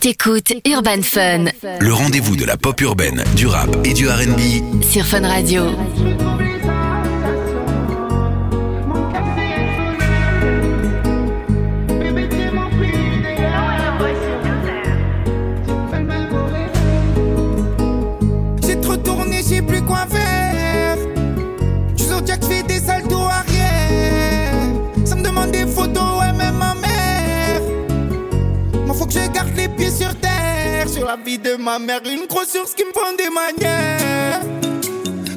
T'écoutes Urban Fun Le rendez-vous de la pop urbaine, du rap et du RB. sur Fun Radio. La vie de ma mère, une grosse source qui me prend des manières.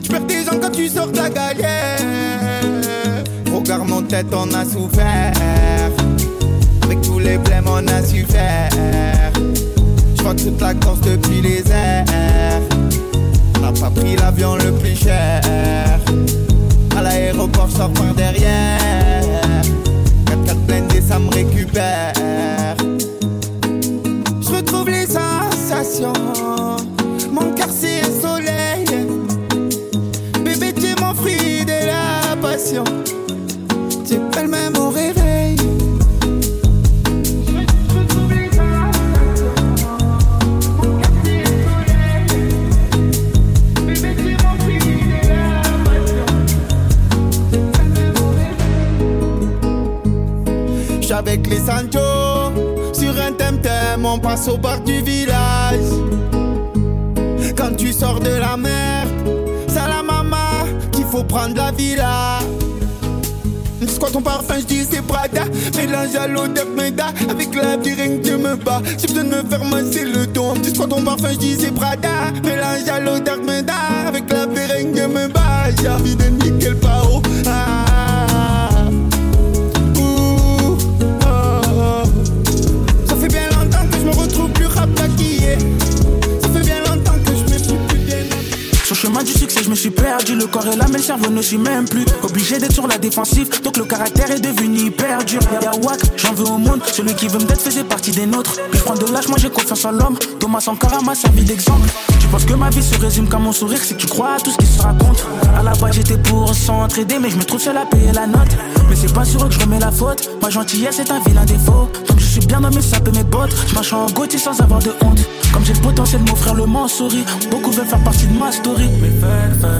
Tu perds des gens quand tu sors la galère. Regarde mon tête, on a souffert. Avec tous les blèmes, on a su faire. Je vois toute la Corse depuis les airs. On n'a pas pris l'avion le plus cher. À l'aéroport, sors par derrière. 4-4 blindés, ça me récupère. Sensations. Mon cœur, c'est un soleil. Bébé, tu es mon fruit de la passion. Tu es le même au réveil. Avec les Sancho On passe au bord du village. Quand tu sors de la mer C'est la maman qu'il faut prendre la villa. Quoi ton parfum, je dis c'est Prada. Mélange à l'odeur Meda Avec la que Dieu me bat. J'ai besoin de me faire masser le dos. Dis quoi ton parfum, je dis c'est Prada. Mélange à l'odeur Meda Avec la que Dieu me bat. J'ai envie de niquer le là, mais le cerveau ne suit même plus. Obligé d'être sur la défensive, donc le caractère est devenu hyper dur. Y'a j'en veux au monde. Celui qui veut me d'être faisait partie des nôtres. Je prends de l'âge, moi j'ai confiance en l'homme. Thomas Sankara m'a servi d'exemple. Tu penses que ma vie se résume qu'à mon sourire, que tu crois à tout ce qui se raconte. À la base, j'étais pour s'entraider, mais je me trouve seul à payer la note. Mais c'est pas sur eux que je remets la faute. Ma gentillesse est un vilain défaut. Je suis bien mes sapes et mes bottes. Je en Gauthier sans avoir de honte. Comme j'ai le potentiel de m'offrir le mot souris. Beaucoup veulent faire partie de ma story.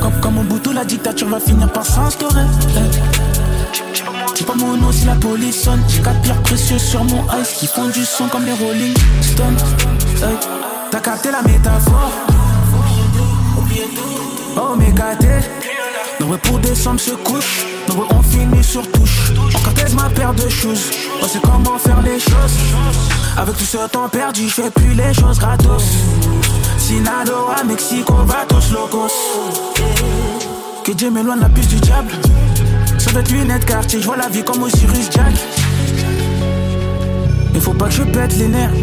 Comme, comme mon bouton, la dictature va finir par s'instaurer. Eh. Dis pas mon nom si la police sonne. J'ai quatre pierres précieuses sur mon ice qui font du son comme les Rolling Stones. T'as capté la métaphore? Oh, mais gâté. Nombreux pour décembre se couche. On finit sur touche. Encore thèse ma paire de choses. On sait comment faire les choses. Avec tout ce temps perdu, je fais plus les choses gratos. Sinaloa, Mexico, va tous locos. Que Dieu m'éloigne la piste du diable. Sur cette lunette quartier, je vois la vie comme Osiris Jack. Il faut pas que je pète les nerfs.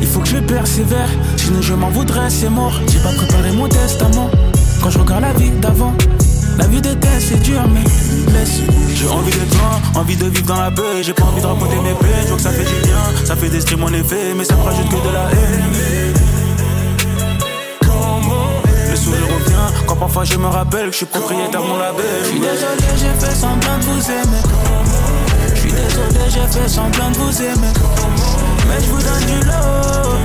Il faut que je persévère. Sinon je m'en voudrais, c'est mort. J'ai pas préparé mon testament. Quand je regarde la vie d'avant. La vie d'été c'est dur mais blesse J'ai envie d'être loin, envie de vivre dans la paix. J'ai pas envie de raconter mes peines, je vois que ça fait du bien Ça fait des streams en effet, mais ça me rajoute que de la haine. Le sourire revient, quand parfois je me rappelle Que je suis propriétaire de mon label. Je suis désolé, j'ai fait semblant de vous aimer. Je suis désolé, j'ai fait semblant de vous aimer. Mais je vous donne du lot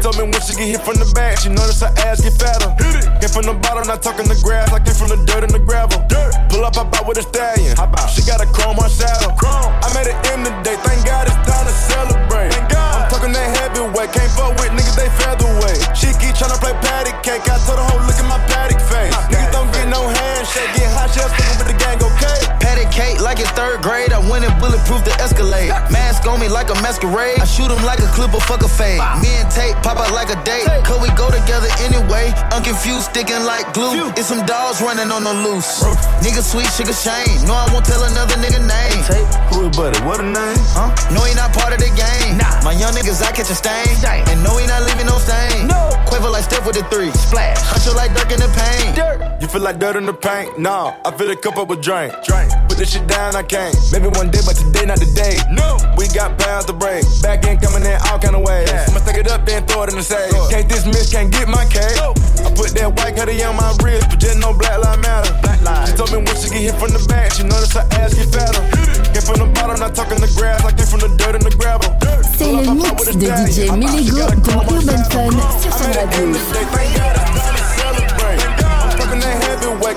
told me when she get hit from the back, she notice her ass get fatter. Hit it. Came from the bottom, not talking the grass. I came from the dirt and the gravel. Dirt. Pull up, hop out with a stallion. Hop out. She got a chrome on saddle. Chrome. I made it in the day. Thank God it's time to celebrate. Thank God. I'm talking that heavyweight. Can't fuck with niggas, they featherweight. She keep trying to play patty cake. I told her, hoe, look at my patty face. Niggas don't get no handshake. Get hot, just fucking with the gang, okay? Patty cake like it's third grade. I went and bulletproof the Escalade. Mask mask on me like a masquerade. I shoot him like a clip or fuck a fade. Me and Tate pop out like a date. Cause we go together anyway. Unconfused, sticking like glue. It's some dogs running on the loose. Nigga sweet, sugar shame. No, I won't tell another nigga name. Who is buddy? What a name? Huh? No, he not part of the game. Nah. My young niggas, I catch a stain. And no, he not leaving no stain. No. Quiver like Steph with the three. Splash. Huncho like Dirk in the paint. Dirt. You feel like dirt in the paint? Nah, I fill a cup up with drink. Drink. Put this shit down, I can't. Maybe one day, but today not the day. No. We got pounds to break. Back in coming in all kind of ways. Yeah. I'ma stack it up, then throw it in the safe. Can't dismiss, can't get my cake. No. I put that white cutie on my wrist, but just no black lives matter. Black lives. She told me when she get hit from the back, she notice her ass get fatter. Came from the bottom, not talking the grass. I came from the dirt and the gravel. C'est le mix de DJ Melego dans Urban Fun sur Fun Radio. Fucking that heavyweight,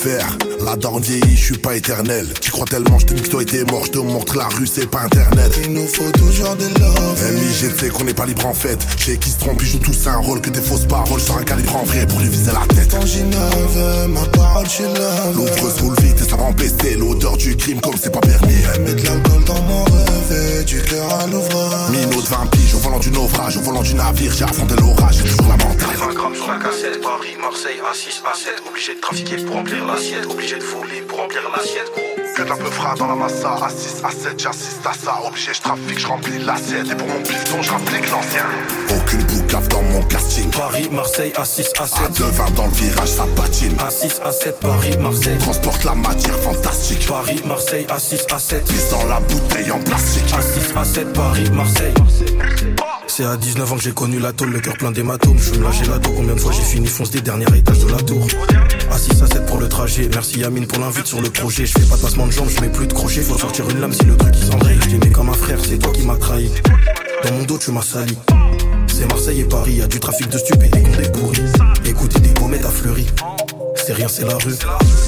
faire. La vieillit, je suis pas éternel. Tu crois tellement, je te dis que toi t'es mort, je te montre la rue, c'est pas internet. Il nous faut toujours des love. MIG, tu sais qu'on n'est pas libre en fait. Chez qui se trompe, ils jouent tous un rôle que des fausses paroles sur un calibre en vrai pour lui viser la tête. Quand j'innove, ma parole, je love. L'ouvre roule vite et ça va empester l'odeur du crime comme c'est pas permis. Elle met de l'alcool dans mon rêve, du cœur à l'ouvrage. Minot de 20 piges au volant du naufrage, au volant du navire, j'ai affronté l'orage, j'ai toujours la mentale. 20 grammes sur la cassette, Paris, Marseille, à 6 à 7. Obligé de trafiquer pour remplir l'assiette, obligé de fouler pour remplir l'assiette, gros. Que de la peu fera dans la massa, à 6 à 7, j'assiste à ça. Obligé, je trafique, je remplis l'assiette. Et pour mon piston, je rapplique l'ancien. Aucune boucave dans mon casting. Paris, Marseille, à 6 à 7. À 2,20 dans le virage, ça patine. À 6 à 7, Paris, Marseille. Transporte la matière fantastique. Paris, Marseille, à 6 à 7. Pisse dans la bouteille en plastique. À 6 à 7, Paris, Marseille. C'est à 19 ans que j'ai connu la tôle, le cœur plein d'hématomes. Je me lâcher la dos, combien de fois j'ai fini fonce des derniers étages de la tour. 6 à 7 pour le trajet, merci Yamine pour l'invite sur le projet. Je fais pas de passement de jambes, je mets plus de crochet. Faut sortir une lame si le truc il s'enraye. Je t'aimais comme un frère, c'est toi qui m'as trahi. Dans mon dos, tu m'as sali. C'est Marseille et Paris, y a du trafic de stupé, des condés pourris. Écoutez des pommettes à Fleury. C'est rien, c'est la rue.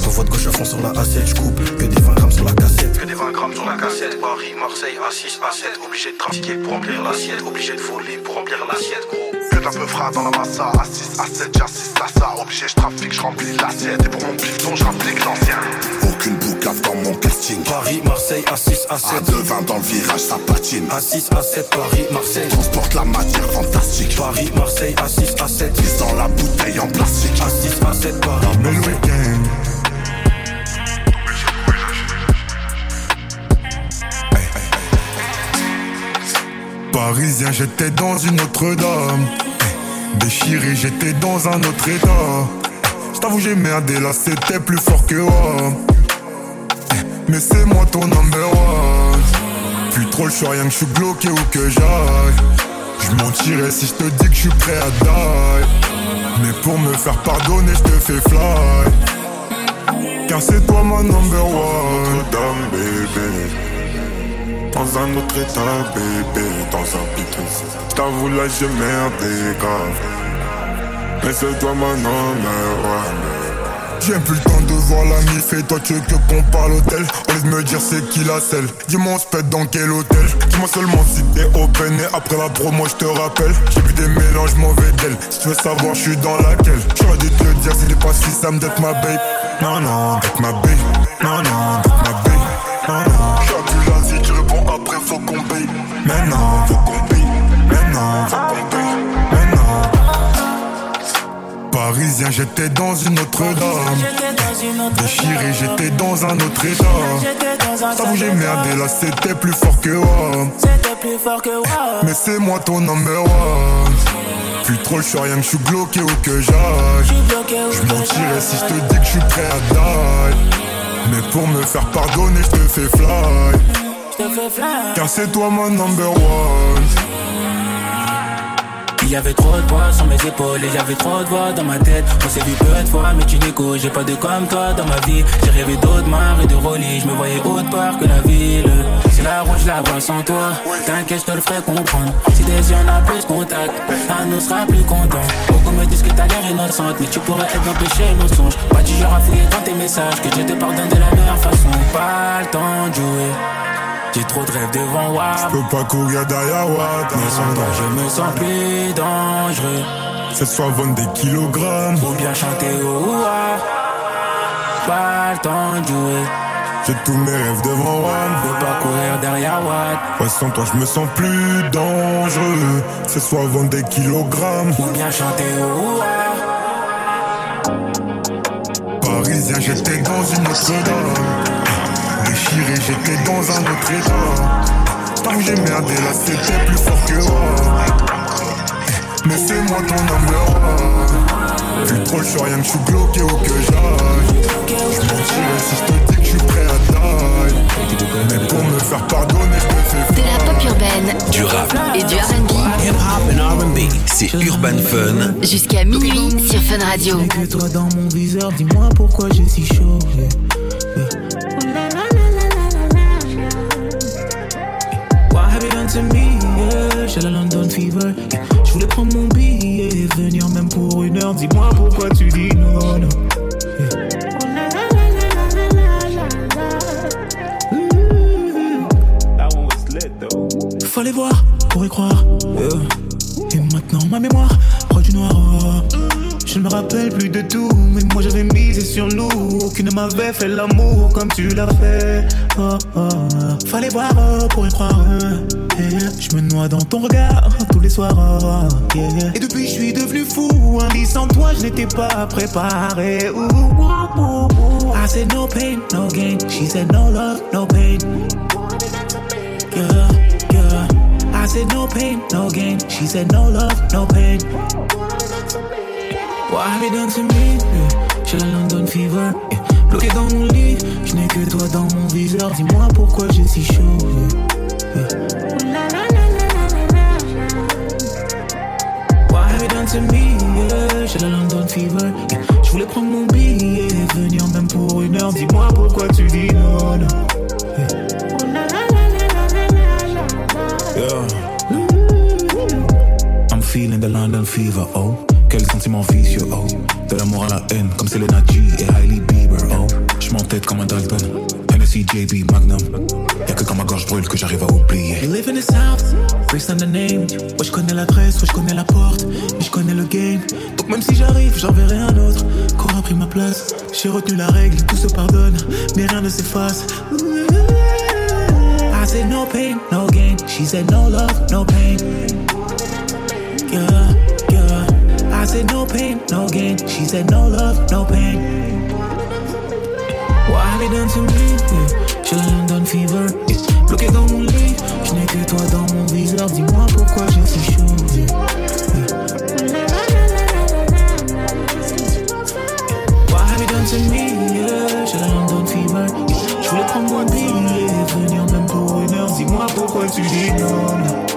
Envoie de gauche à fond sur la A7, je coupe que des 20 grammes sur la cassette. Que des 20 grammes sur la cassette. Paris, Marseille, à 6 à 7. Obligé de trafiquer pour remplir l'assiette. Obligé de voler pour remplir l'assiette, gros. Que de la peu fera dans la massa, à 6 à 7, j'assiste à ça. Obligé, je trafique, je remplis l'assiette. Et pour mon piston, je rapplique l'ancien. Aucune boucave dans mon casting. Paris, Marseille, à 6 à 7. À 2,20 dans le virage, ça patine. À 6 à 7, Paris, Marseille. Transporte la matière fantastique. Paris, Marseille, à 6 à 7. Pisse dans la bouteille en plastique. À 6 à 7, Paris, Mais le Marseille. Parisien, j'étais dans une autre dame. Déchiré, j'étais dans un autre état. J't'avoue, j'ai merdé là, c'était plus fort que moi. Mais c'est moi ton number one. Plus trop le choix, rien que je suis bloqué où que j'aille. Je mentirais si je te dis que je suis prêt à die. Mais pour me faire pardonner, je te fais fly. Car c'est toi ma number one. Dame. Dans un autre état, bébé, dans un piton. J't'avoue là j'ai merdé grave. Mais c'est toi ma number one. J'ai plus le temps de voir la mif et toi tu veux que qu'on parle hôtel On laisse me dire c'est qui la selle Dis-moi on se pète dans quel hôtel. Dis-moi seulement si t'es open et après la promo je te rappelle. J'ai vu des mélanges mauvais d'elle. Si tu veux savoir je suis dans laquelle. J'aurais dû te le dire c'était pas si me d'être ma babe. Non non d'être ma babe. Non non d'être ma babe. Non faut qu'on paye Mais non faut qu'on paye Mais non faut qu'on paye Mais non Parisien, j'étais dans une autre dame. Déchiré, j'étais dans un autre état. T'avoue, j'ai merdé là, c'était plus fort que moi. C'était plus fort que moi. Mais c'est moi ton number one. Plus trop le choix, rien que je suis bloqué où que j'aille. Je mentirais si je te dis que je suis prêt à die. Mais pour me faire pardonner, je te fais fly. Te. Car c'est toi mon number one. Il y avait trop de poids sur mes épaules et j'avais trop de voix dans ma tête. On s'est vu peu de fois, mais tu n'écoutes. J'ai pas de comme toi dans ma vie. J'ai rêvé d'autres mares et de rollis. Je me voyais autre part que la ville. C'est la route, je la vois sans toi. T'inquiète, je te le ferai comprendre. Si des yeux on a plus contact, ça nous sera plus content. Beaucoup me disent que t'as l'air innocente, mais tu pourrais être d'empêcher nos songes. Pas du genre à fouiller dans tes messages, que Dieu te pardonne de la meilleure façon. Pas le temps de jouer. J'ai trop de rêves devant moi. Je peux pas courir derrière Watt. Mais sans toi, je me sens plus dangereux. C'est soit vendre des kilogrammes. Ou bien chanter au ouah. Pas le temps de jouer. J'ai tous mes rêves devant moi. Je peux pas courir derrière Watt. Ouais, sans toi, je me sens plus dangereux. C'est soit vendre des kilogrammes. Ou bien chanter au ouah. Parisien, j'étais dans une autre. Déchiré, j'étais dans un autre état. Tant que j'ai merdé, là, c'était plus fort que moi. Mais c'est moi ton homme Vu trop, je suis rien que je suis bloqué où que j'aille. Je mentirais si je te dis que je suis prêt à taille. Mais pour me faire pardonner, je me fais De la pop urbaine, Du rap, et du R&B. c'est Urban Fun Jusqu'à minuit sur Fun Radio. que toi dans mon viseur, dis-moi pourquoi j'ai si chaud. You done to me? Yeah, j'ai la London fever. Yeah. Je voulais prendre mon billet et venir même pour une heure. Dis-moi pourquoi tu dis non, non. Fallait voir pour y croire. Yeah. Et maintenant ma mémoire proche du noir. Je ne me rappelle plus de tout, mais moi j'avais misé sur nous. Aucune ne m'avait fait l'amour comme tu l'as fait. Oh, oh, oh. Fallait voir oh, pour y croire. Je me noie dans ton regard tous les soirs. oh, yeah. Et depuis je suis devenu fou. Un lit sans toi, je n'étais pas préparé. I said no pain, no gain. She said no love, no pain. Yeah, yeah. I said no pain, no gain. She said no love, no pain. What have you done to me? Yeah. J'ai la London fever. Yeah. Bloqué dans mon lit, je n'ai que toi dans mon viseur. Dis-moi pourquoi j'ai si chaud. What have you done to me? Yeah. J'ai la London fever. Je voulais prendre mon billet et venir même pour une heure. Dis-moi pourquoi tu dis non, non. I'm feeling the London fever, oh. Quel sentiment vicieux, oh. De l'amour à la haine, comme Selena G et Hailey Bieber, oh. J'm'entête comme un Dalton. Hennessy, JB, Magnum. Y'a que quand ma gorge brûle que j'arrive à oublier. You live in the south, based on the name. Ouais, j'connais l'adresse, ouais, j'connais la porte. Mais j'connais le game. Donc même si j'arrive, j'enverrai un autre. Qu'aura pris ma place. J'ai retenu la règle, tout se pardonne. Mais rien ne s'efface. I said no pain, no gain. She said no love, no pain. Yeah. I said no pain, no gain. She said no love, no pain. What have you done to me? Yeah. J'ai la London fever. Yeah. Bloqué dans mon lit, je n'ai que toi dans mon viseur. Dis-moi pourquoi j'ai si chaud. Yeah. What have you done to me? Yeah. J'ai la London fever. Je voulais prendre mon billet et venir même pour une heure. Dis-moi pourquoi tu dis non.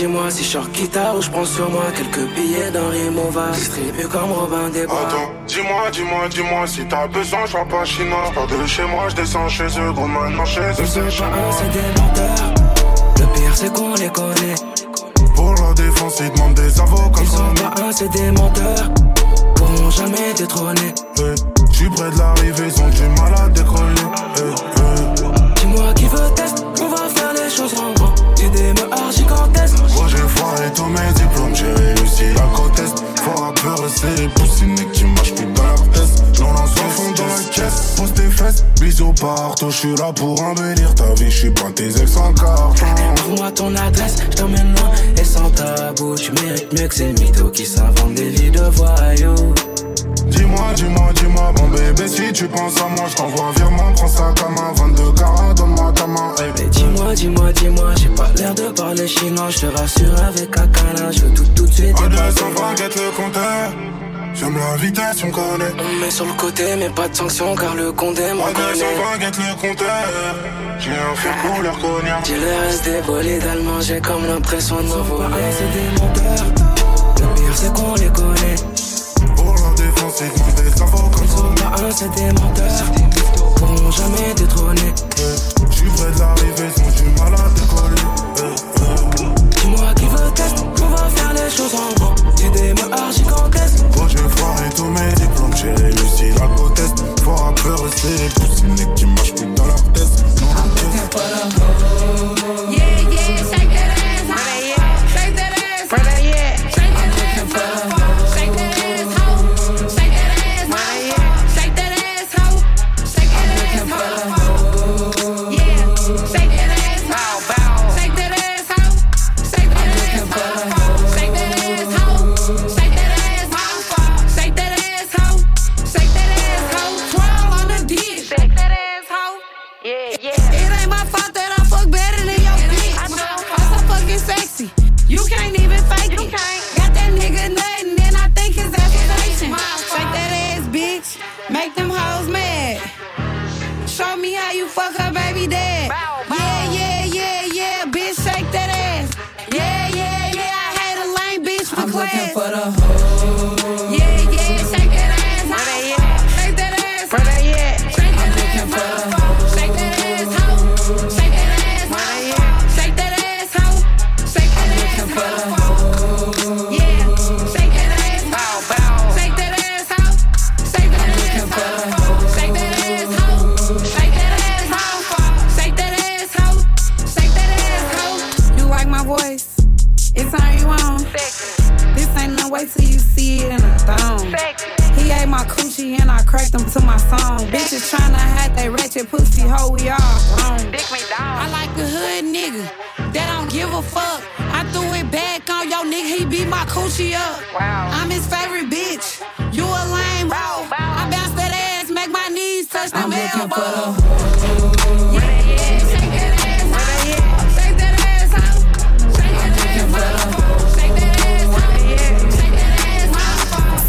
Dis-moi, si je sors guitare ou je prends sur moi quelques billets d'un removal. Distribue comme Robin des Bois. Attends, dis-moi, dis-moi, dis-moi si t'as besoin, je pas chinois. Je de chez moi, je descends chez eux, gros maintenant chez eux, c'est chez pas un, moi. c'est des menteurs. Le pire, c'est qu'on les connaît. Pour la défense, ils demandent des avocats Ils sont pas un, c'est des menteurs. Pourront jamais détrôner? Eh, Je suis près de l'arrivée, ils ont du mal à décoller. Dis-moi qui veut test, on va faire les choses en j'ai tous mes diplômes, j'ai réussi la côte est. Faut rapper, c'est les poussines qui marchent plus dans leur test. J'en lance au fond dans la caisse, pose tes fesses, bisous partout. J'suis là pour embellir ta vie, j'suis pas tes ex en carton. Trouve-moi ton adresse, je t'emmène loin et sans tabou. Tu mérites mieux que ces mythos qui s'inventent des vies de voyous. Dis-moi, dis-moi, dis-moi, bon bébé, si tu penses à moi, je t'envoie virement, prends ça comme un 22 carats, donne-moi ta main, hey. Mais dis-moi, dis-moi, dis-moi, j'ai pas l'air de parler chinois, je te rassure avec un je veux tout, tout de suite. À 220, guette le compteur. J'aime la vitesse, on connaît. On met sur le côté, mais pas de sanction, car le con condé m'en connaît. guette le compteur. J'ai un feu couleur cognac. J'ai le reste des bolides allemands, j'ai comme l'impression de me voir. C'est des menteurs. Le pire, c'est qu'on les connaît. J'ai vu des enfants comme ça. Ma un, c'est des menteurs. Pourront jamais détrôner. J'suis près d'arriver, ils ont du mal à décoller. Dis-moi qui veut test, on va faire les choses en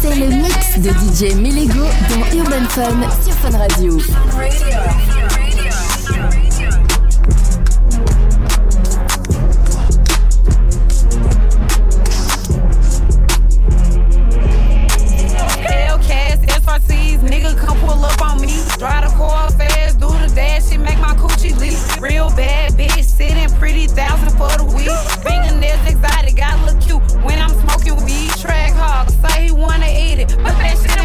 C'est le mix de DJ Melego dans Urban Fun sur Fun Radio. but fashion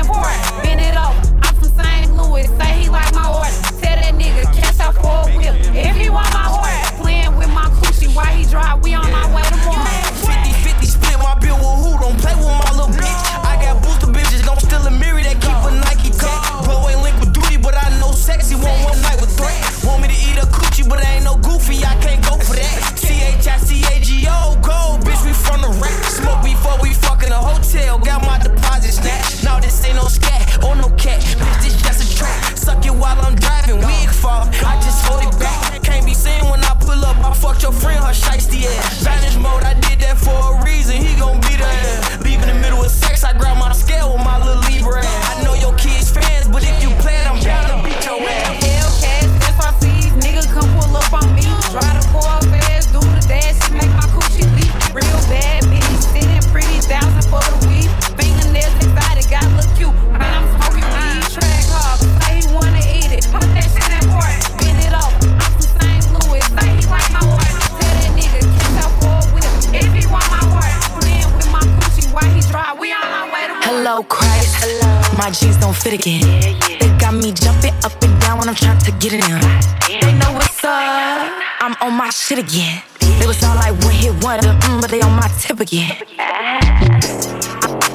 hello Christ. Hello. My jeans don't fit again. Yeah, yeah. They got me jumping up and down when I'm trying to get in. Yeah. They know what's up. I'm on my shit again. They was all like one hit wonder, mm, but they on my tip again. I,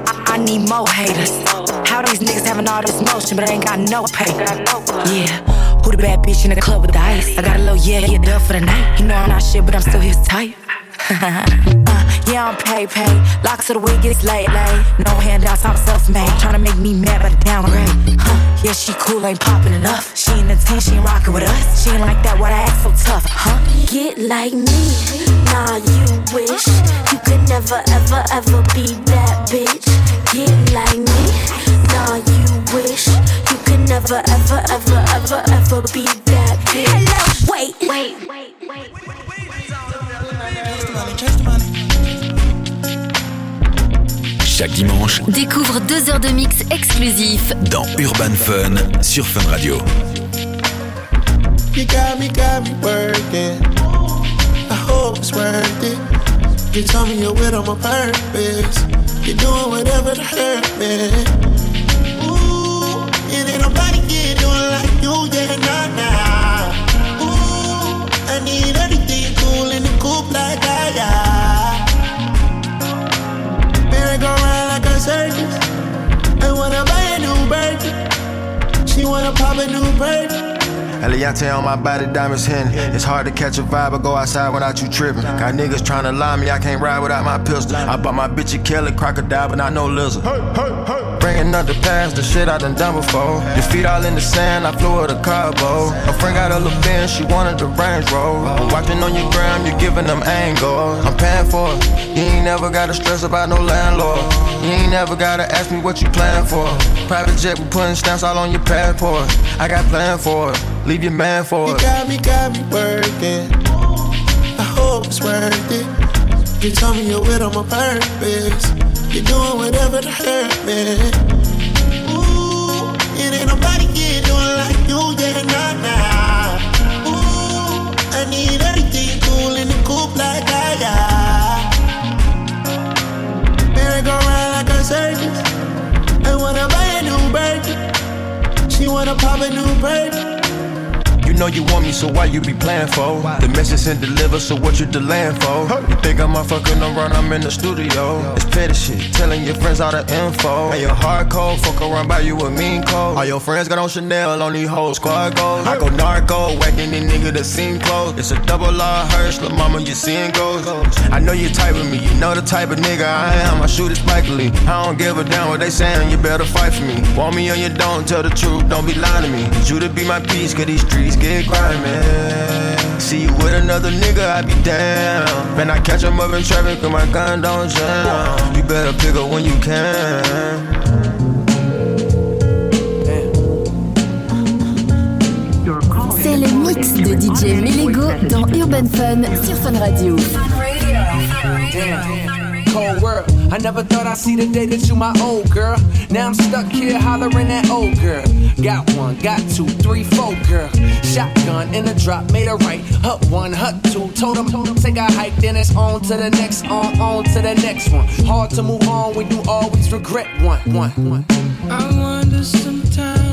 I, I need more haters. How these niggas having all this motion, but I ain't got no pay. Yeah. Who the bad bitch in the club with the ice? I got a little yeah, yeah, dub for the night. You know I'm not shit, but I'm still his type. yeah, I'm pay pay. Locks of the wig is late late. No handouts, I'm self made. Trying to make me mad by the downgrade. Huh. Yeah, she cool, ain't popping enough. She in the team, she ain't rocking with us. She ain't like that, why the act so tough, huh? Get like me, nah, you wish. You could never, ever, ever be that bitch. Get like me, nah, you wish. You could never, ever, ever, ever, ever be that bitch. Hello, wait, wait, wait, wait. wait. Chaque dimanche, Découvre deux heures de mix exclusif dans Urban Fun sur Fun Radio. You got me, got me working. I hope it's worth it. You told me you're with on my purpose. You're doing whatever to hurt me. Ooh, and ain't nobody get doing like you, yeah, nah, nah. Round like a circus. I wanna buy a new bird. She wanna pop a new bird. Eliante on my body, diamonds hidden. It's hard to catch a vibe or go outside without you tripping. Got niggas trying to lie me, I can't ride without my pistol. I bought my bitch a Kelly crocodile, but not no lizard. Bringing up the past, the shit I done done before. Your feet all in the sand, I flew her to Cabo. Her friend got a little bin, she wanted the Range Rover. I'm watching on your gram, you're giving them angles. I'm paying for it. You ain't never gotta stress about no landlord. You ain't never gotta ask me what you plan for. Private jet, we putting stamps all on your passport. I got plan for it. Leave your man for You it. got me, got me working. I hope it's worth it. You told me you're with on my purpose. You're doing whatever to hurt me. Ooh, and ain't nobody get doing like you, yeah, nah, nah. I need everything cool in the coupe like that, yeah. Merry go round like a circus. I wanna buy a new bird. She wanna pop a new bird. You know you want me, so why you be playing for? The message and deliver, so what you delaying for? You think I'm fucking around, I'm in the studio. It's petty shit, telling your friends all the info. And your hardcore, fuck around by you a mean code. All your friends got on Chanel, on these whole squad goals. I go narco, whacking these nigga that seem close. It's a double R hearse, lil' mama, you seeing ghosts. I know you type with me, you know the type of nigga I am. I shoot it Spike Lee. I don't give a damn what they saying, you better fight for me. Want me or you don't, tell the truth, don't be lying to me. You to be my peace, cause these streets get grimy. See you with another nigga, I be down. Man, I catch him up in traffic, cause my gun don't jam. You better pick up when you can. C'est le mix de DJ Melego dans Urban Fun sur Fun Radio. Cold world. I never thought I'd see the day that you my old girl. Now I'm stuck here hollering at old girl. Got one, got two, three, four, girl. Shotgun in the drop, made a right. Hut one, hut two. Told him, told him, take a hike, then it's on to the next, on, on to the next one. Hard to move on when you always regret one, one, one. I wonder sometimes.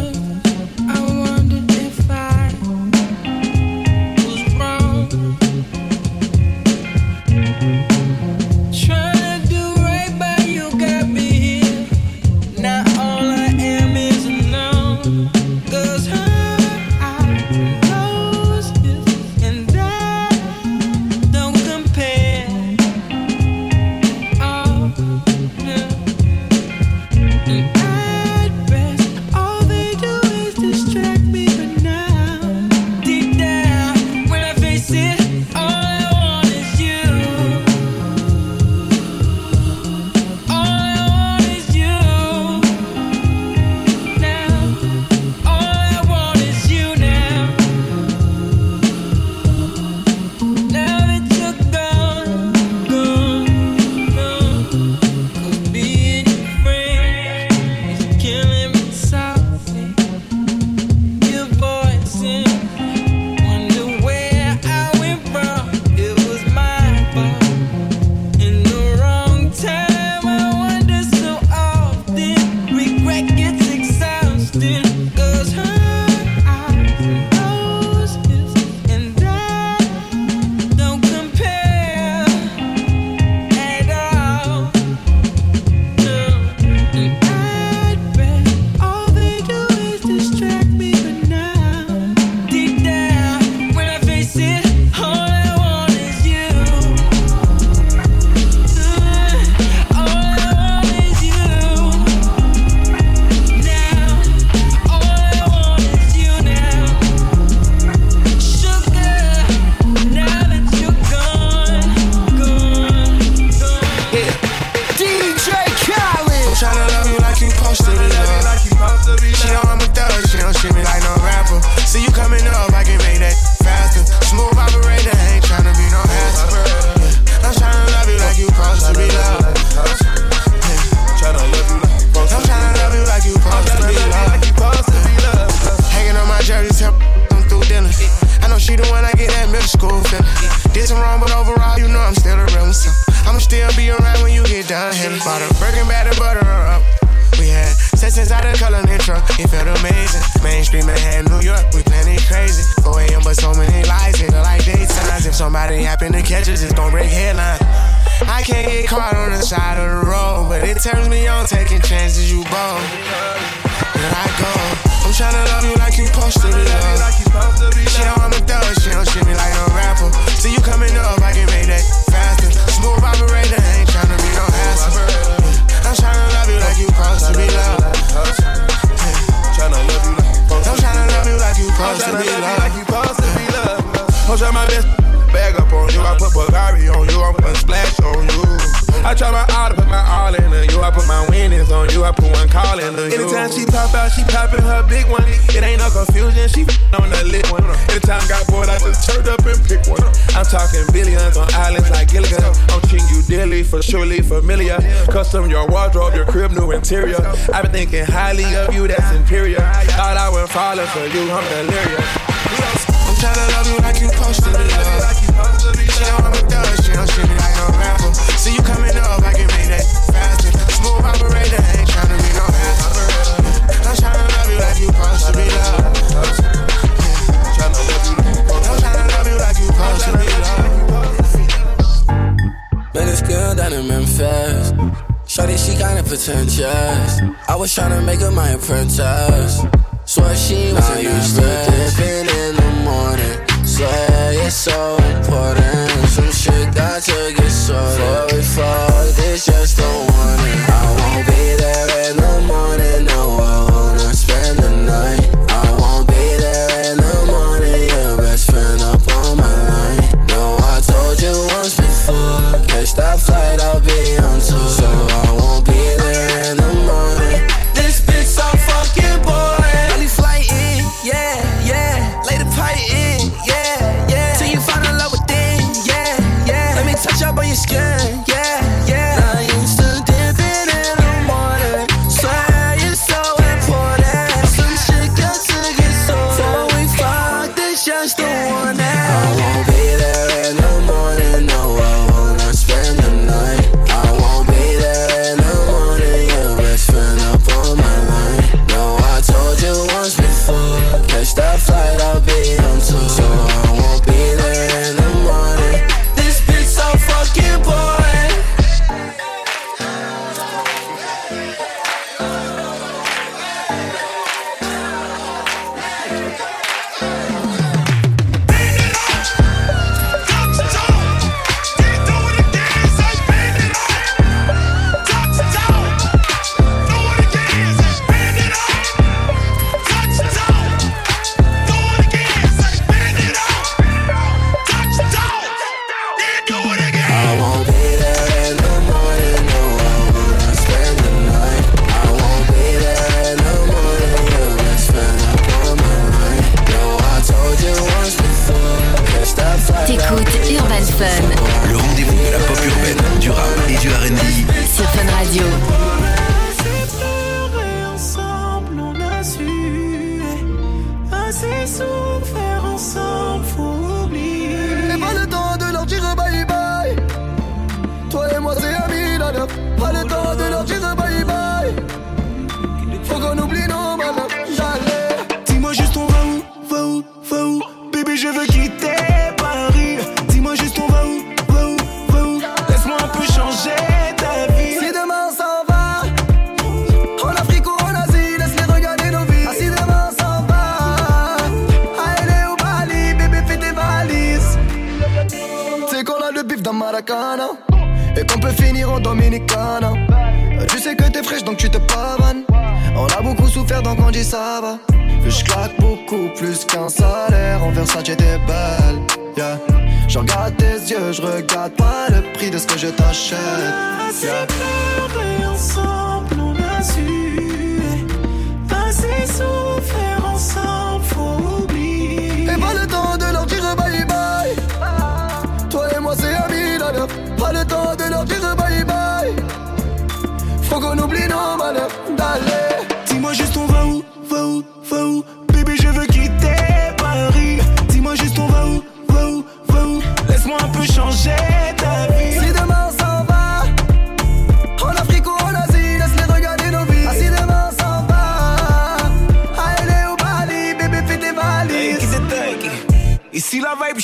was tryna make her my apprentice. Swear she was in the morning. Swear it's so important. Some shit got to get sorted. Before we fall, this just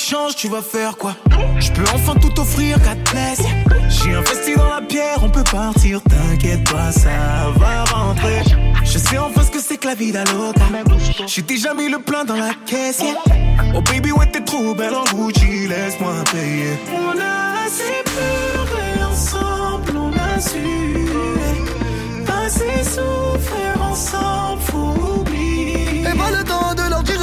Si la vibe change, tu vas faire quoi? Je peux enfin tout offrir, plaise. J'ai investi dans la pierre, on peut partir, t'inquiète pas, ça va rentrer. Je sais enfin ce que c'est que la vie d'Aloca. J'ai déjà mis le plein dans la caisse. Oh baby, ouais, t'es trop belle en Gucci, laisse-moi payer. On a assez pleuré ensemble, on a su assez souffrir ensemble, faut oublier. Et pas le temps de leur dire.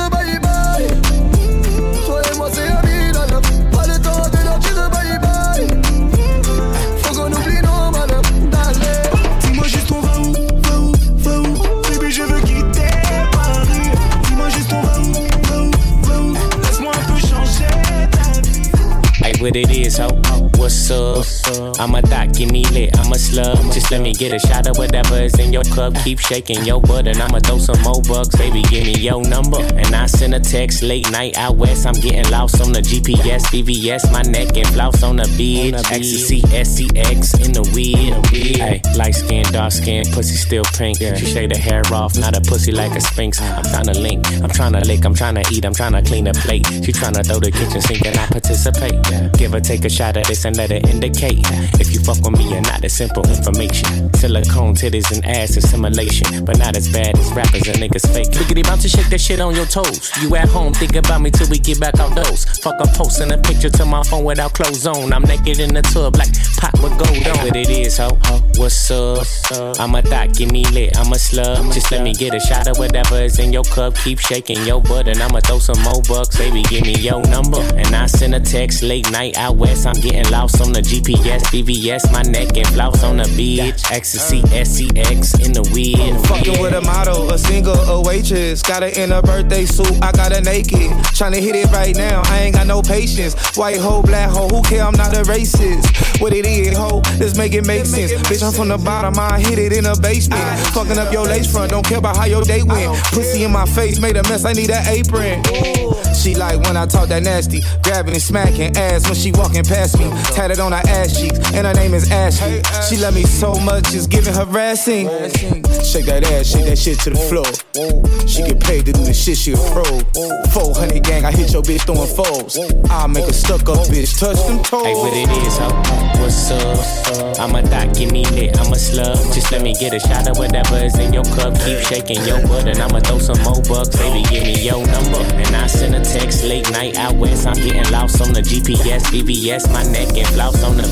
What it is, ho. What's up? I'm a doc, give me lit, I'm a slug. Just let me get a shot of whatever is in your cup. Keep shaking your butt, and I'ma throw some more bucks. Baby, give me your number. And I send a text late night out west. I'm getting lost on the GPS, VVS, my neck and flouse on the beach. Ecstasy, SCX in the weed. Hey, light skin, dark skin, pussy still pink. She shade her hair off, not a pussy like a sphinx. I'm tryna link, I'm tryna lick, I'm tryna eat, I'm tryna clean the plate. She tryna throw the kitchen sink and I participate. Give her, take a shot of this and let it indicate if you fuck with me or not. It's simple information. Silicone titties and ass assimilation, but not as bad as rappers and niggas fake. Biggity bounce to shake that shit on your toes. You at home, think about me till we get back outdoors. Fuck up posting a picture to my phone without clothes on. I'm naked in the tub like pot with gold on. What it is, ho? What's up? I'm a thought, give me lit. I'm a slug. Just let me get a shot of whatever is in your cup. Keep shaking your butt, and I'ma throw some more bucks. Baby, give me your number. And I send a text late night out west. I'm getting lost on the GPS, VVS, my neck and flouse on the beach. Ecstasy, SCX in the weed. Fucking with a model, a single, a waitress. Got her in a birthday suit, I got her naked. Tryna hit it right now, I ain't got no patience. White hoe, black hoe, who care? I'm not a racist. What it is, hoe, let's make it make sense. Bitch, I'm from the bottom, I hit it in the basement. Fucking up your lace front, don't care about how your day went. Pussy in my face, made a mess, I need an apron. She like when I talk that nasty, grabbing and smacking ass when she walking past me. Tatted on her ass cheeks, and her name is Ashley. She love me so much, it's giving her harassing. Shake that ass, shake that shit to the floor. She get paid to do the shit, she a pro. 400 gang, I hit your bitch throwing foes. I make a stuck up bitch, touch them toes. Hey, what it is, ho? What's up? I'm a thought, give me lit, I'm a slug. Just let me get a shot of whatever is in your cup. Keep shaking your butt, and I'ma throw some more bucks. Baby, give me your number. And I send a text late night. I'm getting the GPS, VVS, my neck on the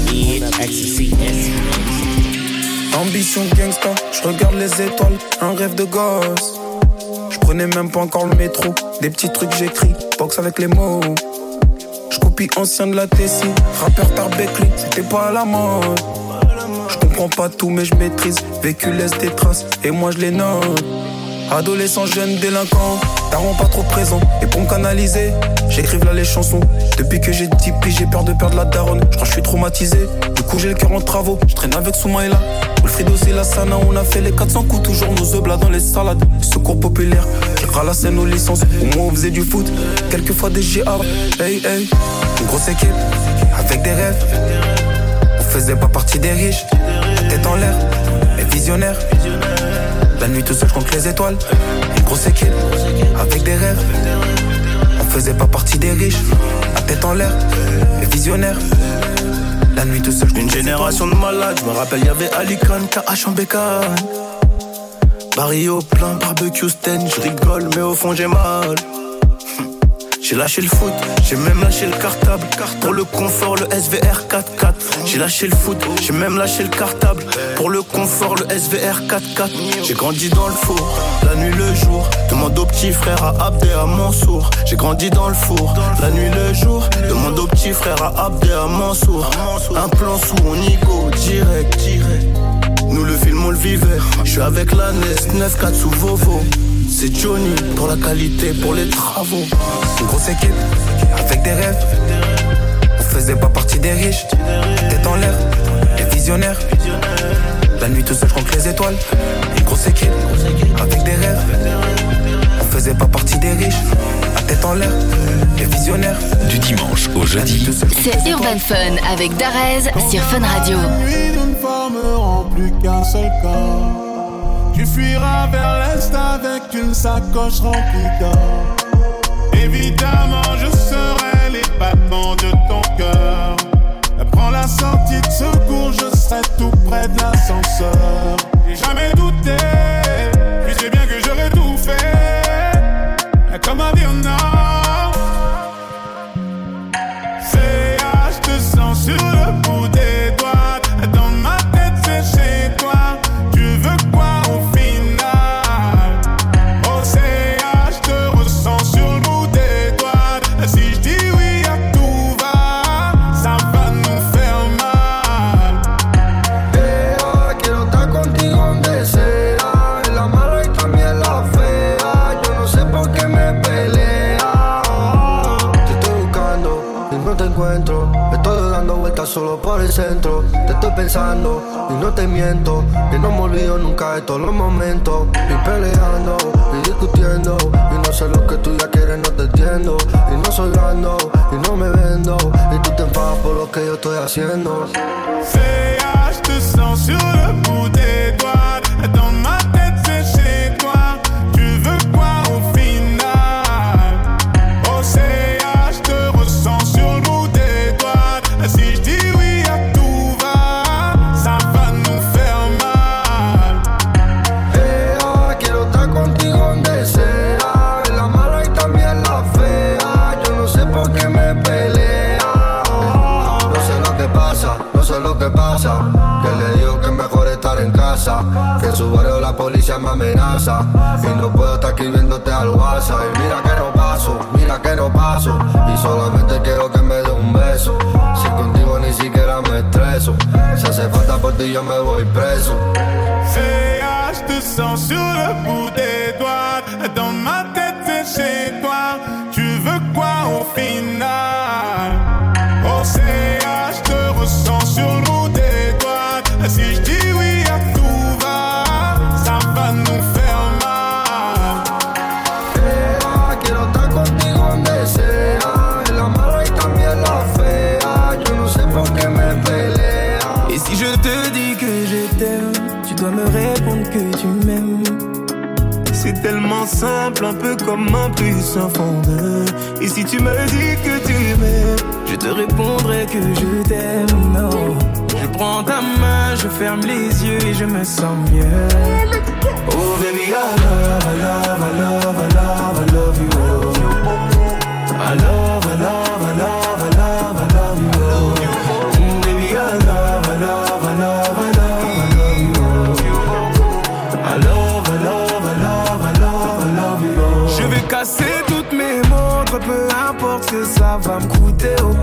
Ambition gangsta, je regarde les étoiles, un rêve de gosse. Je prenais même pas encore le métro, des petits trucs j'écris, boxe avec les mots. Je copie ancien de la Tessie, rappeur Tarbeckley, c'était pas à la mode. Je comprends pas tout mais je maîtrise, vécu laisse des traces et moi je les note. Adolescent, jeune, délinquant, daron pas trop présent. Et pour me canaliser, j'écrive là les chansons. Depuis que j'ai 10 piges, j'ai peur de perdre la daronne. Je crois que je suis traumatisé. Du coup, j'ai le cœur en travaux. Je traîne avec Soumaïla. Wilfrido, c'est la sana. On a fait les 400 coups, toujours nos œufs dans les salades. Secours populaire, qui ralassait nos licences. Au moins, on faisait du foot. Quelquefois des GA. Hey, hey. Une grosse équipe, avec des rêves. On faisait pas partie des riches. La tête en l'air, mais visionnaire. La nuit tout seul, je compte les étoiles. Une grosse équipe, avec des rêves. On faisait pas partie des riches. La tête en l'air, les visionnaires. La nuit tout seul, Une génération de malades, je me rappelle, y'avait Ali Khan, KH en bécane. Barry au plein, barbecue stand, je rigole, mais au fond j'ai mal. J'ai lâché le foot, j'ai même lâché le cartable. Pour le confort, le SVR 4x4. J'ai lâché le foot, j'ai même lâché le cartable. Pour le confort, le SVR 4x4. J'ai grandi dans le four, la nuit, le jour. Demande au petit frère, à Abdé, à Mansour. J'ai grandi dans le four, la nuit, le jour. Demande au petit frère, à Abdé, à Mansour. Un plan sous, on y go, direct, direct. Nous le film, on le vivait. Je suis avec la NES, 9-4 sous Vovo. C'est Johnny pour la qualité, pour les travaux. Une grosse équipe, avec des rêves. On faisait pas partie des riches. Tête en l'air, les visionnaires. La nuit tout seul, je compte les étoiles. Une grosse équipe, avec des rêves. On faisait pas partie des riches. La tête en l'air, les visionnaires. Du dimanche au jeudi. C'est Urban Fun avec Darez sur Fun Radio. nuit, nous ne formerons plus qu'un seul corps. Tu fuiras vers l'est avec une sacoche remplie d'or. Évidemment, je serai les battements de ton cœur. Prends la sortie de secours, je serai tout près de l'ascenseur. J'ai jamais douté, tu sais bien que j'aurais tout fait. Comme un ah, je te sens sur le bout des por el centro. Te estoy pensando y no te miento. Que no me olvido nunca de todos los momentos. Y peleando y discutiendo. Y no sé lo que tú ya quieres, no te entiendo. Y no soy blando y no me vendo. Y tú te enfadas por lo que yo estoy haciendo. Ah, je sens sur le bout des doigts. Que en su barrio la policía me amenaza. Y no puedo estar escribiéndote al WhatsApp. Y mira que no paso, mira que no paso. Y solamente quiero que me dé un beso. Si contigo ni siquiera me estreso. Si hace falta por ti, yo me voy preso. Je te sens sur le bout des doigts. Dans ma tête, c'est chez toi. Tu veux quoi au final? Tu dois me répondre que tu m'aimes. C'est tellement simple, un peu comme un puissant fondeur. Et si tu me dis que tu m'aimes, je te répondrai que je t'aime. Je prends ta main, je ferme les yeux et je me sens mieux. Oh baby, I love, I love, I love, I love, I love you. I love, I love, I love, casser toutes mes montres, peu importe que ça va me coûter. oh.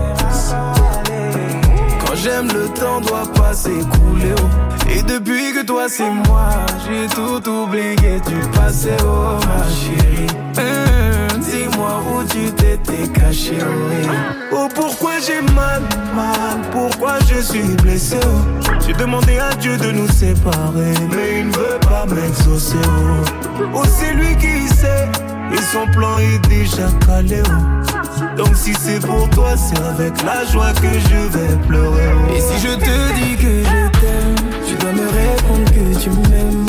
Quand j'aime, le temps doit pas s'écouler. oh. Et depuis que toi c'est moi, j'ai tout oublié du passé, oh ma chérie. Hum, Dis-moi où tu t'étais caché, oh. Oh pourquoi j'ai mal, mal, pourquoi je suis blessé oh. J'ai demandé à Dieu de nous séparer Mais il ne veut pas m'exaucer oh. Oh c'est lui qui sait Et son plan est déjà calé oh. Donc si c'est pour toi c'est avec la joie que je vais pleurer oh. Et si je te dis que je t'aime, tu dois me répondre que tu m'aimes.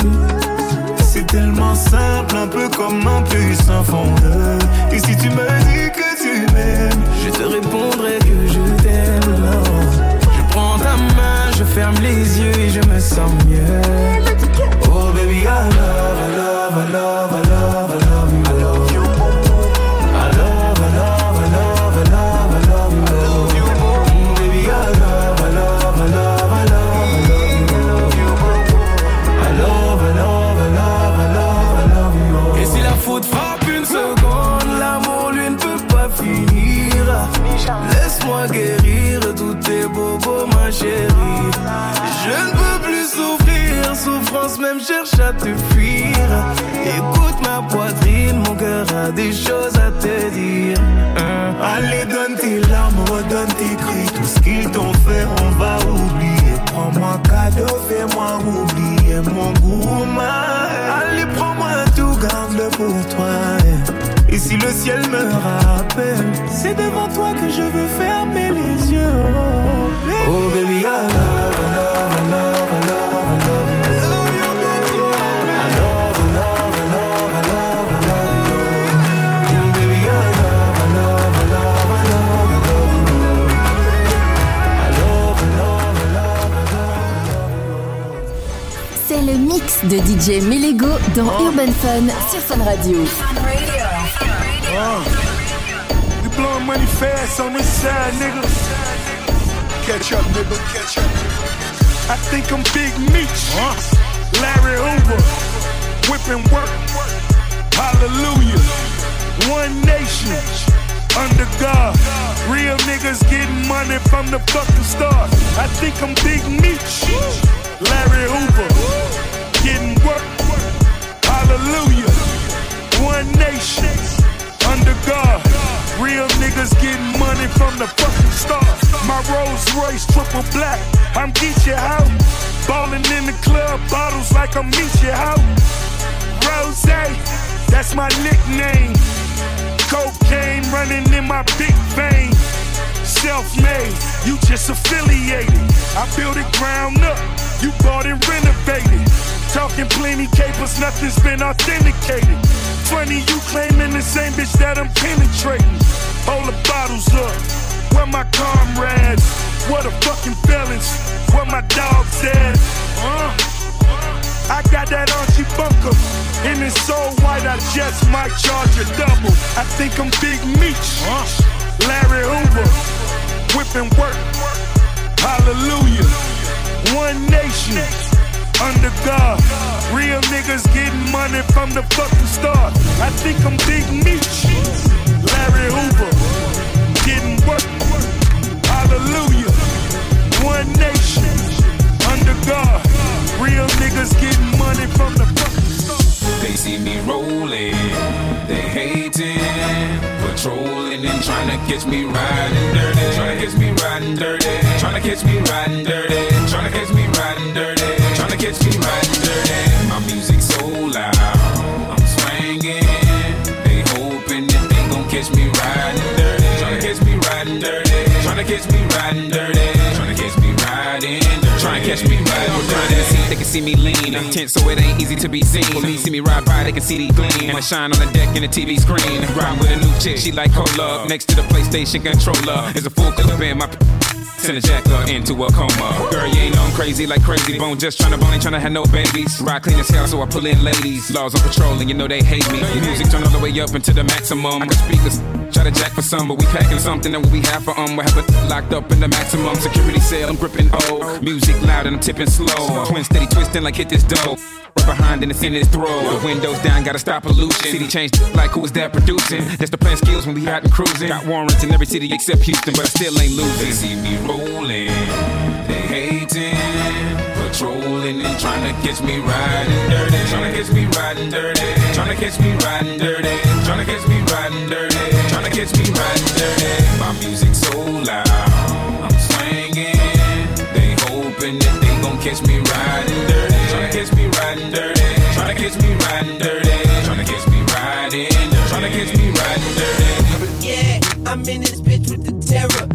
C'est tellement simple, un peu comme un puissant fondeur Et si tu me dis que tu m'aimes Je te répondrai que je t'aime. Je prends ta main, je ferme les yeux et je me sens mieux. Oh baby, I love, I love, I love, I love, I love Laisse-moi guérir tous tes bobos, ma chérie. Je ne peux plus souffrir, souffrance même cherche à te fuir. Écoute ma poitrine, mon cœur a des choses à te dire. Hein. Allez, donne tes larmes, redonne tes cris. Tout ce qu'ils t'ont fait, on va oublier. Prends-moi cadeau, fais-moi oublier mon goût. ma- Allez, prends-moi tout, garde-le pour toi. Et si le ciel me rappelle, c'est devant toi que je veux fermer les yeux. Oh baby, I love, I love, I love, C'est le mix de DJ Melego dans Urban Fun sur Fun Radio. Uh, we blowing money fast on this side, nigga. Catch up, nigga. Catch up. I think I'm Big Meech. Larry Hoover. Whipping work. Hallelujah. One nation. Under God. Real niggas getting money from the fucking start. I think I'm Big Meech. Larry Hoover. Getting work. Hallelujah. One nation under God. Real niggas getting money from the fucking start. My Rolls Royce triple black, I'm Geechee out. Ballin' in the club, bottles like I'm Meechee out. Rose, that's my nickname. Cocaine running in my big vein. Self-made, you just affiliated. I built it ground up, you bought and renovated. Talking plenty capers, nothing's been authenticated. Funny you claiming the same bitch that I'm penetrating. Hold the bottles up, where my comrades? What the fucking felons? Where my dogs at? Uh, I got that Archie Bunker, and it's so white I just might charge a double. I think I'm Big Meech, Larry Hoover, whipping work. Hallelujah, one nation under God. Real niggas getting money from the fucking start. I think I'm Big Meech, Larry Hoover, getting work. Hallelujah, one nation under God. Real niggas getting money from the fucking start. They see me rolling, they hating, patrolling and trying to catch me riding dirty, trying to catch me riding dirty, trying to catch me riding dirty, trying to catch me riding dirty, catch me dirty. My music so loud, I'm swinging. They hoping that they gon' catch me riding dirty, trying to catch me riding dirty, trying to catch me riding dirty, trying to catch me riding dirty. Trying to catch me riding dirty. See, they can see me lean. I'm tense, so it ain't easy to be seen. Me, see me ride by, they can see the gleam. And I shine on the deck in the TV screen. Ride with a new chick, she like cola. Next to the PlayStation controller is a full clip in my. Send a jacker into a coma. Girl, you ain't I'm crazy like Krayzie Bone. Just tryna bone, ain't tryna have no babies. Ride clean as hell, so I pull in ladies. Laws on patrol, and you know they hate me. Music turn all the way up into the maximum. I speakers, try to jack for some, but we packing something that we have for um. We have it locked up in the maximum security cell. I'm gripping O. Music loud and I'm tipping slow. Twin steady twisting like hit this dough. Right behind and it's in his throat. The windows down, gotta stop pollution. City changed like who is that producing? That's the plan skills when we out and cruising. Got warrants in every city except Houston, but I still ain't losing. They see me rolling, they hating, patrolling and trying to catch me riding dirty. Trying to catch me riding dirty. Trying to catch me riding dirty. Trying to catch me riding dirty. Trying to catch me riding dirty. My music so loud, I'm swinging. They hoping that they gon' catch me riding dirty. Tryna catch me riding dirty. Tryna catch me riding dirty. Tryna catch me riding dirty. Tryna catch me riding dirty. Yeah, I'm in this bitch with the terror.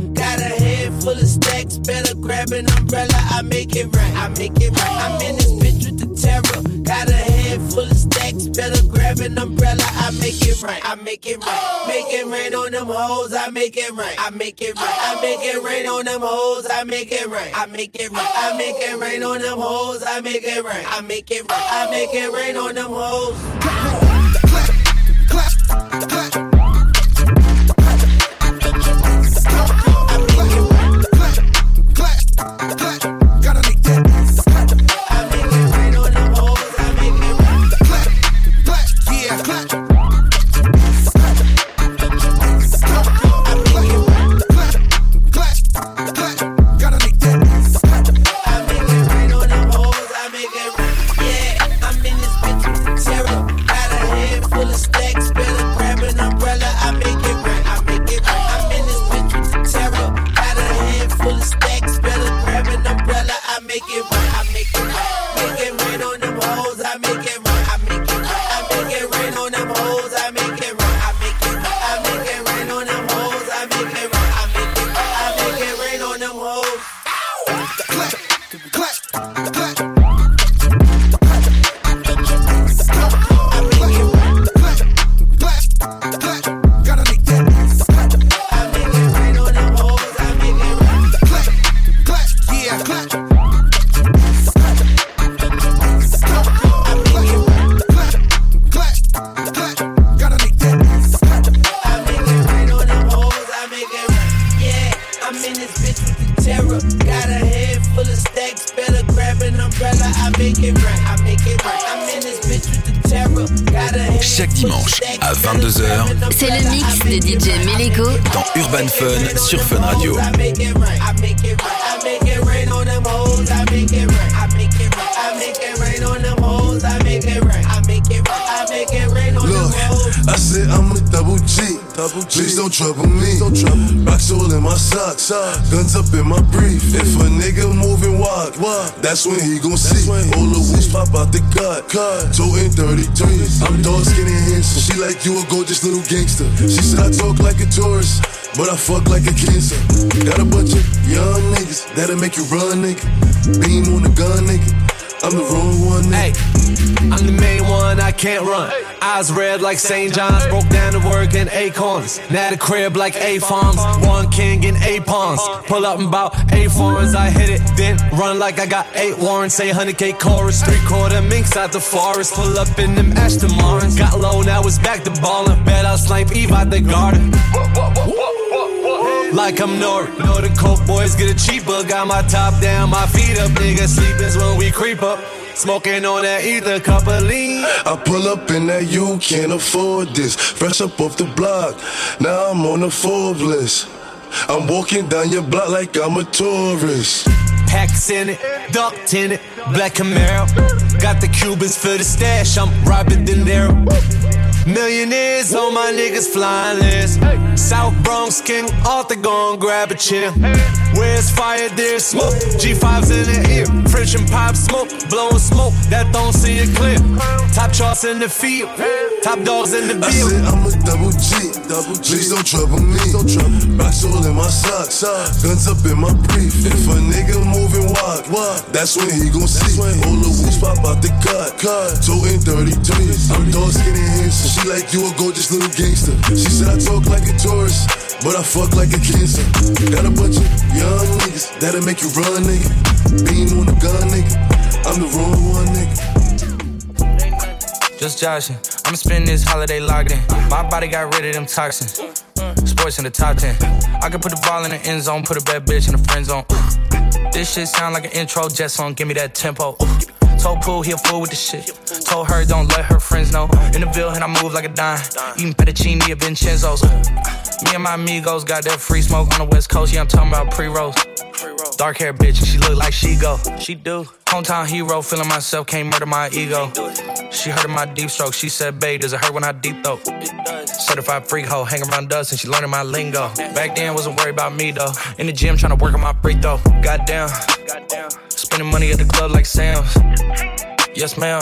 Full of stacks. Better grab an umbrella. I make it right. I make it right. I'm in this bitch with the terror. Got a head full of stacks. Better grab an umbrella. I make it right. I make it right. Make it rain on them hoes. I make it right. I make it right. I make it rain on them hoes. I make it right. I make it right. I make it rain on them hoes. I make it right. I make it right. I make it rain on them hoes. Yeah, I'm in that's when he gon' see. All the woods pop out the gut. Toting 33. I'm dark skin and handsome. She like you a gorgeous little gangster. She said I talk like a tourist. But I fuck like a cancer. Got a bunch of young niggas that'll make you run, nigga. Beam on the gun, nigga. I'm the wrong one, nigga. I'm the main one, I can't run. Eyes red like St. John's, broke down to work in corners. Now the crib like eight farms, one king in eight pawns. Pull up in about eight foreigns, I hit it, then run like I got eight warrants. Say 100k chorus, three quarter minks out the forest. Pull up in them Ashton Martins. Got low, now it's back to ballin'. Bet I'll snipe Eve out the garden. Like I'm Nori. Know the coke boys get a cheaper. Got my top down, my feet up. Nigga sleepin's when we creep up. Smoking on that ether, cup of lean. I pull up in that you can't afford this. Fresh up off the block, now I'm on the Forbes list. I'm walking down your block like I'm a tourist. Packs in it, ducked in it, black Camaro. Got the Cubans for the stash, I'm Robert De Niro. Millionaires on my niggas flying list. South Bronx King Arthur gon' grab a chair. Where's fire, there's smoke. G5's in the ear. French and pop smoke, blowing smoke that don't see it clear. Top charts in the field, top dogs in the I field. said I'm a double G. Double G. Please don't trouble me. Don't trouble. Rocks all in my socks. Guns up in my brief. If a nigga moving wild, that's when he gon' see. All the woods pop out the cut. Toting 33. I'm dark skin and handsome. She like you a gorgeous little gangster. She said I talk like a but I fuck like a cancer. Got a bunch of young niggas that'll make you run, nigga. Beam on the gun, nigga. I'm the wrong one, nigga. Just joshing. I'ma spend this holiday locked in. My body got rid of them toxins. Sports in the top 10. I can put the ball in the end zone, put a bad bitch in the friend zone. This shit sound like an intro jet song, give me that tempo. Told Pooh he a fool with the shit. Told her don't let her friends know. In the Ville and I move like a dime. Eating fettuccine at Vincenzo's. Me and my amigos got that free smoke on the west coast. Yeah, I'm talking about pre-rolls. Dark hair bitch, and she look like she go. She do. Hometown hero, feeling myself, can't murder my ego. She heard of my deep stroke. She said, babe, does it hurt when I deep throat? Certified freak hoe, hang around dust and she learning my lingo. Back then, wasn't worried about me though. In the gym, trying to work on my free throw. Goddamn. Spending money at the club like Sam's. Yes, ma'am.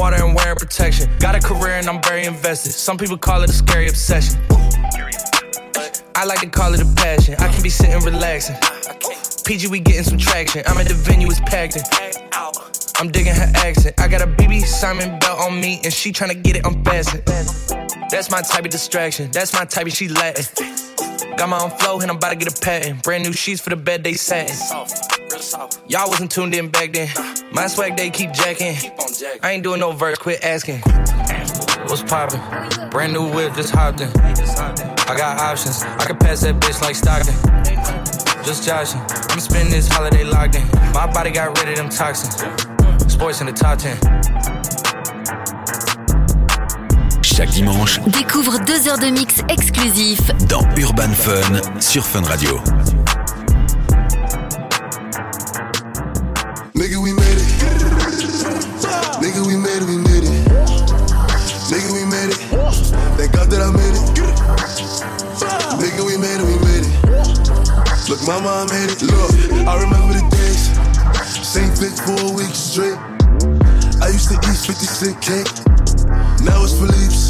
water and wearing protection. Got a career and I'm very invested. Some people call it a scary obsession. I like to call it a passion. I can be sitting relaxing. PG, we getting some traction. I'm at the venue, it's packed in. I'm digging her accent. I got a BB Simon belt on me, and she tryna get it unfastened. That's my type of distraction. That's my type of she Latin. Got my own flow, and I'm about to get a patent. Brand new sheets for the bed, they satin. Y'all wasn't tuned in back then. My swag, they keep jacking. I ain't doing no verse, quit asking. What's poppin'? Brand new whip, just hopped in. I got options. I can pass that bitch like Stockton. Just joshing. I'm spending this holiday locked in. My body got rid of them toxins. Sports in the top 10. Chaque dimanche, Découvre deux heures de mix exclusif dans Urban Fun sur Fun Radio. Nigga, we made it. Nigga, we made it, we made it. Nigga, we made it. Thank God that I made it. Nigga, we made it, we made it. Look, mama, I made it. Look, I remember the days. Same bitch for a week straight. I used to eat 50 cent cake. Now it's Philippe's. It's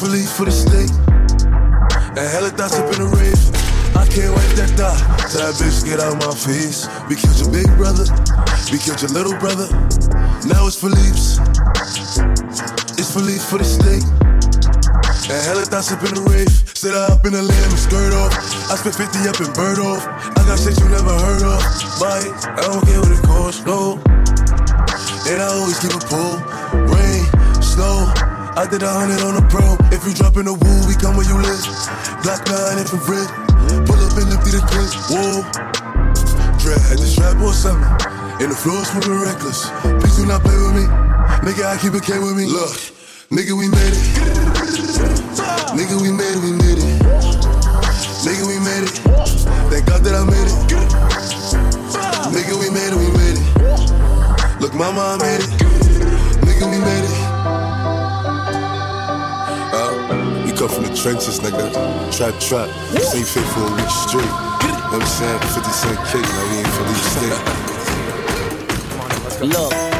Philippe for the state. And hella thoughts up in the rave. I can't wipe that thought. That bitch get out my face. We killed your big brother. We killed your little brother. Now it's for Philippe's. It's for Philippe's for the state. And hella thoughts up in the rave. Sit up in the lamb and skirt off. I spent 50 up in Bergdorf. I got shit you never heard of. Buy it, I don't care what it costs, no. And I always keep a pull. Rain. I did a hundred on the pro. If you drop in the woo, we come where you live. Black 9 infrared. Pull up and empty the clip. Whoa. Dread had the strap or something. And the floor smoking reckless. Please do not play with me. Nigga, I keep it K with me. Look, nigga, we made it. Nigga, we made it, we made it. Nigga, we made it. Thank God that I made it. Nigga, we made it, we made it. Look, mama, I made it. Come from the trenches, nigga. Trap, trap. Same fit for a week straight. You know what I'm saying? 50 cent cake, now we ain't leave state. Look.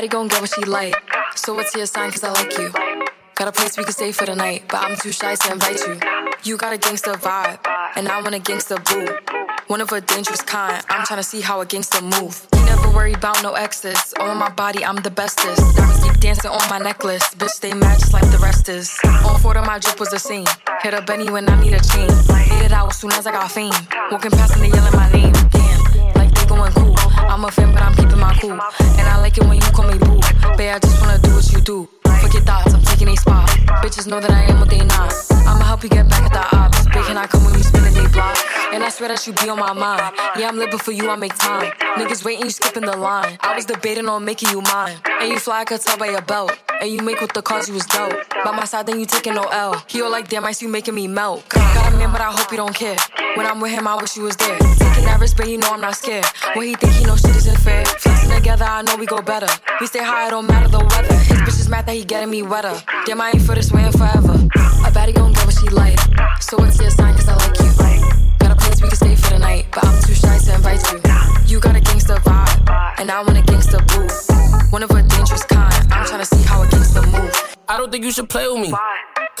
Baddie gon' get what she like. So what's your sign? Cause I like you. Got a place we can stay for the night, but I'm too shy to invite you. You got a gangster vibe, and I want a gangster boo. One of a dangerous kind. I'm tryna see how a gangster move. You never worry about no exes. On my body, I'm the bestest. Diamonds keep dancing on my necklace. Bitch, mad just like the rest is. On four of my drip was a scene. Hit a Benny when I need a chain. Hit it out as soon as I got fame. Walking past and they yelling my name. Damn, like they going cool. I'm a fan, but I'm keeping my cool. And I like it when you call me boo. Babe, I just wanna do what you do. Fuck your thoughts, I'm taking a spot. Bitches know that I am what they not. I'ma help you get back at the ops. Big can I come when you spinning they block? And I swear that you be on my mind. Yeah, I'm living for you, I make time. Niggas waiting, you skipping the line. I was debating on making you mine. And you fly, I could tell by your belt. And you make with the cause you was dope. By my side, then you taking no L. He all like, damn, I see you making me melt. Got a man, but I hope you don't care. When I'm with him, I wish you was there. Taking that risk, but you know I'm not scared. When he think he know shit isn't fair. Flexing together, I know we go better. We stay high, it don't matter the weather. His bitch mad that he getting me wetter. Damn, I ain't for this waiting forever. A baddie gon' get what she like. So what's your sign? Cause I like you. Got a place we can stay for the night, but I'm too shy to invite you. You got a gangster vibe, and I want a gangster boo. One of a dangerous kind. I'm tryna see how a gangster move. I don't think you should play with me.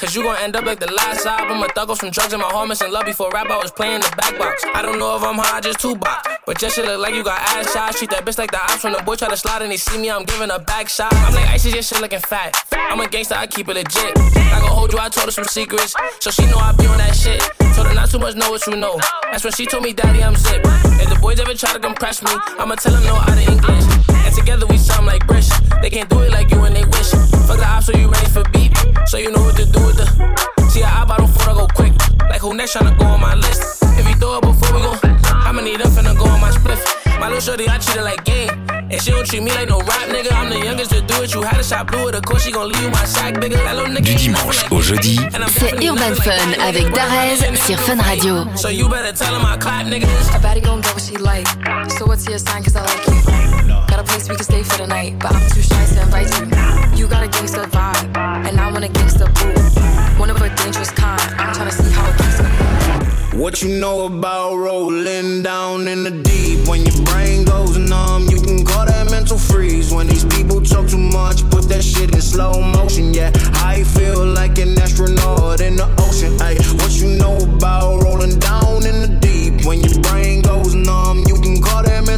Cause you gon' end up like the last album. A thug some drugs in my home missing love before rap. I was playing the back box. I don't know if I'm high, just two box. But just shit look like you got ass shots. Treat that bitch like the ops when the boy try to slide and they see me. I'm giving a back shot. I'm like ice your shit looking fat. I'm a gangster, I keep it legit. I gon' hold you, I told her some secrets. So she know I be on that shit. Told her not too much, know what you know. That's when she told me, Daddy, I'm zip. If the boys ever try to compress me, I'ma tell them no out of English. And together we sound like Brish. They can't do it like you and they wish. Fuck the ops, so you ready for beat. So you know what to do with the. See, I bottle four to go quick. Like who next tryna go on my list? If you throw it before we go, I'ma need up finna go on my spliff. My little shorty, I treat her like game. And she don't treat me like no rap nigga. I'm the youngest to do it. You had a shot blue, of course she gon' leave my sack bigger. That little nigga Du dimanche au jeudi, C'est Urban Fun avec Darez sur Fun Radio. So you better tell him I clap, nigga. A baddie gon' get what she like. So what's your sign? Cause I like you. Got a place we can stay for the night, but I'm too shy to invite you. You got a gangsta vibe, and I want a gangsta boo. One of a dangerous kind. I'm trying to see how it gets. What you know about rolling down in the deep? When your brain goes numb, you can call that mental freeze. When these people talk too much, put that shit in slow motion. Yeah, I feel like an astronaut in the ocean. Ay, what you know about rolling down in the deep? When your brain goes numb,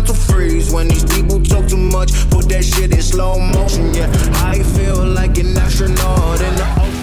mental freeze. When these people talk too much, put that shit in slow motion. Yeah, I feel like an astronaut in the ocean.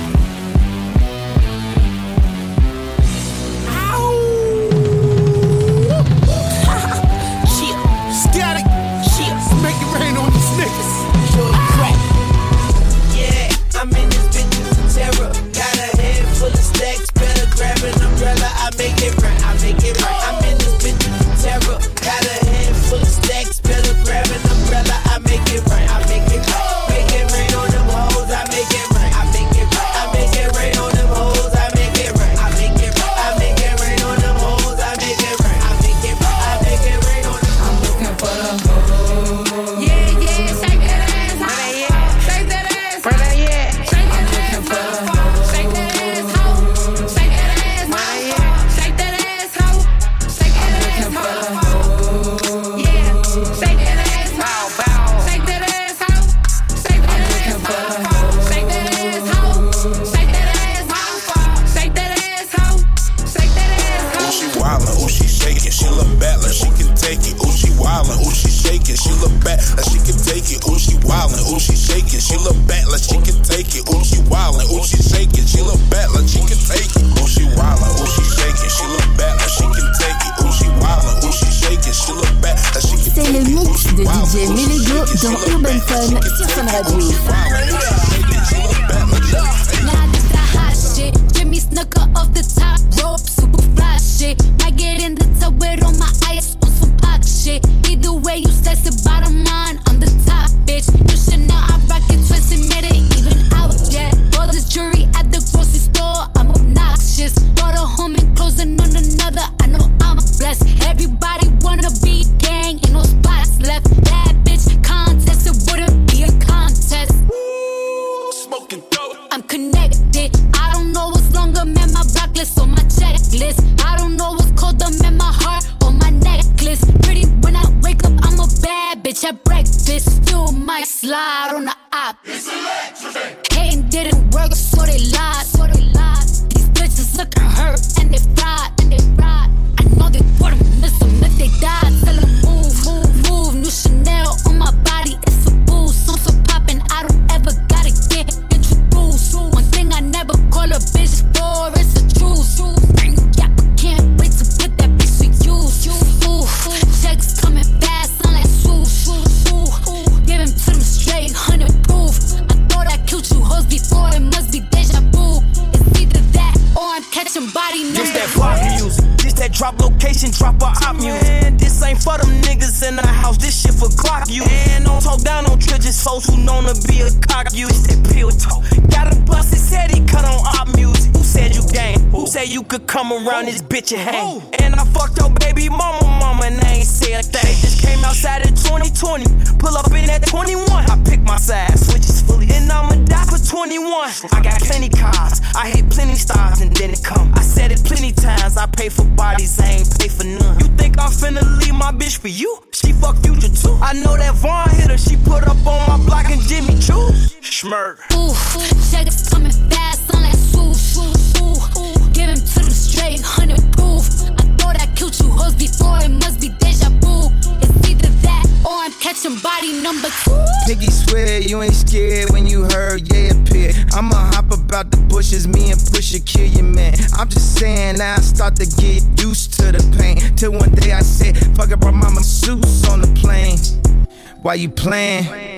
Checklist. I don't know what's colder, man. My heart on my necklace. Pretty when I wake up, I'm a bad bitch at breakfast. Still might slide on the op. Hating didn't work. So they lied. Come around this bitch and hang? And I fucked your baby mama, mama, and I ain't say a thing. Just came outside in 2020. Pull up in that 21. I pick my side, switches fully. And I'ma die for 21. I got plenty cars. I hit plenty stars and then it come. I said it plenty times. I pay for bodies, I ain't pay for none. You think I'm finna leave my bitch for you? She fuck future too. I know that Vaughn hit her. She put up on my block and Jimmy Choo. Schmirk. Ooh, check is coming fast, sound like swoosh. Ooh, give him to straight, hundred proof. I thought I killed you hoes before, it must be deja vu. It's either that or I'm catching body number two. Piggy swear you ain't scared when you heard yeah appear. I'ma hop about the bushes, me and Pusha kill your man. I'm just saying now I start to get used to the pain. Till one day I said, fuck it, brought my masseuse on the plane. Why you playing?